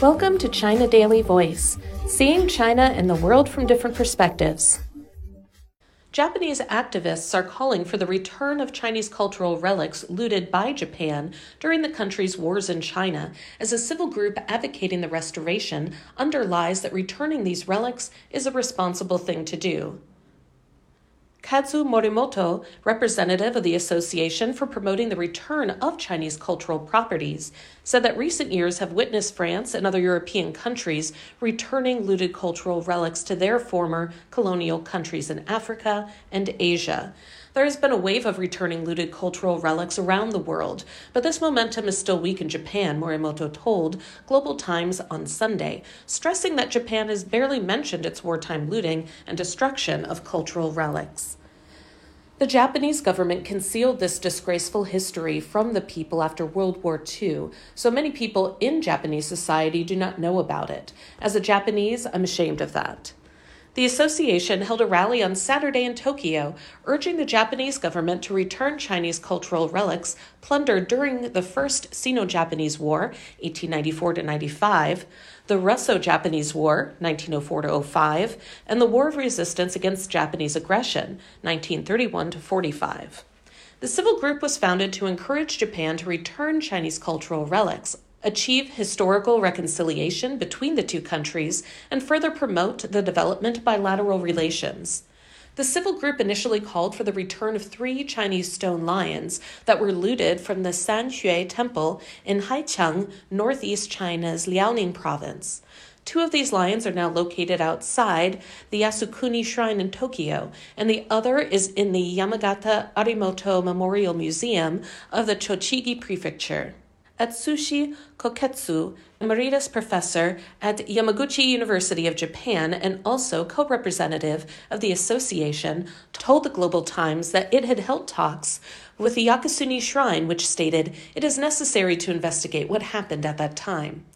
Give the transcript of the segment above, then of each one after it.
Welcome to China Daily Voice, seeing China and the world from different perspectives. Japanese activists are calling for the return of Chinese cultural relics looted by Japan during the country's wars in China, as a civil group advocating the restoration underlies that returning these relics is a responsible thing to do. Kazuo Morimoto, representative of the Association for Promoting the Return of Chinese Cultural Properties, said that recent years have witnessed France and other European countries returning looted cultural relics to their former colonial countries in Africa and Asia. There has been a wave of returning looted cultural relics around the world, but this momentum is still weak in Japan, Morimoto told Global Times on Sunday, stressing that Japan has barely mentioned its wartime looting and destruction of cultural relics. The Japanese government concealed this disgraceful history from the people after World War II, so many people in Japanese society do not know about it. As a Japanese, I'm ashamed of that. The association held a rally on Saturday in Tokyo, urging the Japanese government to return Chinese cultural relics plundered during the First Sino Japanese War, 1894 95, the Russo Japanese War, 1904 05, and the War of Resistance Against Japanese Aggression, 1931 45. The civil group was founded to encourage Japan to return Chinese cultural relics, achieve historical reconciliation between the two countries, and further promote the development of bilateral relations. The civil group initially called for the return of three Chinese stone lions that were looted from the Sanxue Temple in Haicheng, northeast China's Liaoning province. Two of these lions are now located outside the Yasukuni Shrine in Tokyo, and the other is in the Yamagata Aritomo Memorial Museum of the Tochigi Prefecture. Atsushi Koketsu, emeritus professor at Yamaguchi University of Japan and also co representative of the association, told the Global Times that it had held talks with the Yasukuni Shrine, which stated it is necessary to investigate what happened at that time.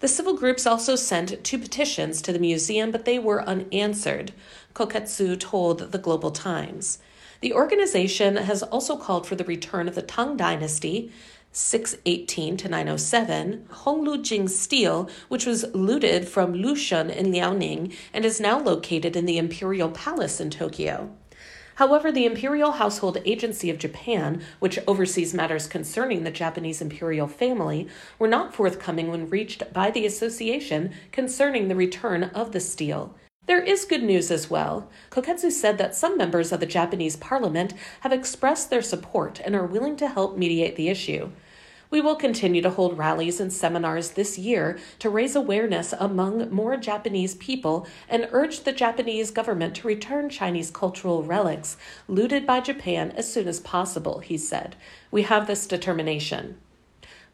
The civil groups also sent two petitions to the museum, but they were unanswered, Koketsu told the Global Times. The organization has also called for the return of the Tang Dynasty, 618 to 907, Honglu Jing stele, which was looted from Lushun in Liaoning and is now located in the Imperial Palace in Tokyo. However, the Imperial Household Agency of Japan, which oversees matters concerning the Japanese imperial family, were not forthcoming when reached by the association concerning the return of the stele. There is good news as well. Koketsu said that some members of the Japanese parliament have expressed their support and are willing to help mediate the issue. We will continue to hold rallies and seminars this year to raise awareness among more Japanese people and urge the Japanese government to return Chinese cultural relics looted by Japan as soon as possible, he said. We have this determination.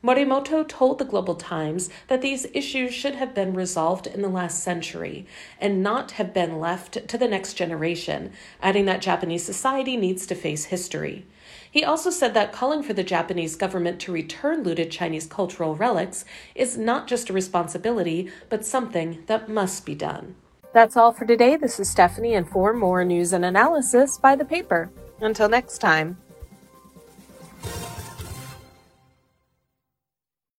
Morimoto told the Global Times that these issues should have been resolved in the last century and not have been left to the next generation, adding that Japanese society needs to face history. He also said that calling for the Japanese government to return looted Chinese cultural relics is not just a responsibility, but something that must be done. That's all for today. This is Stephanie, and for more news and analysis, buy the paper. Until next time.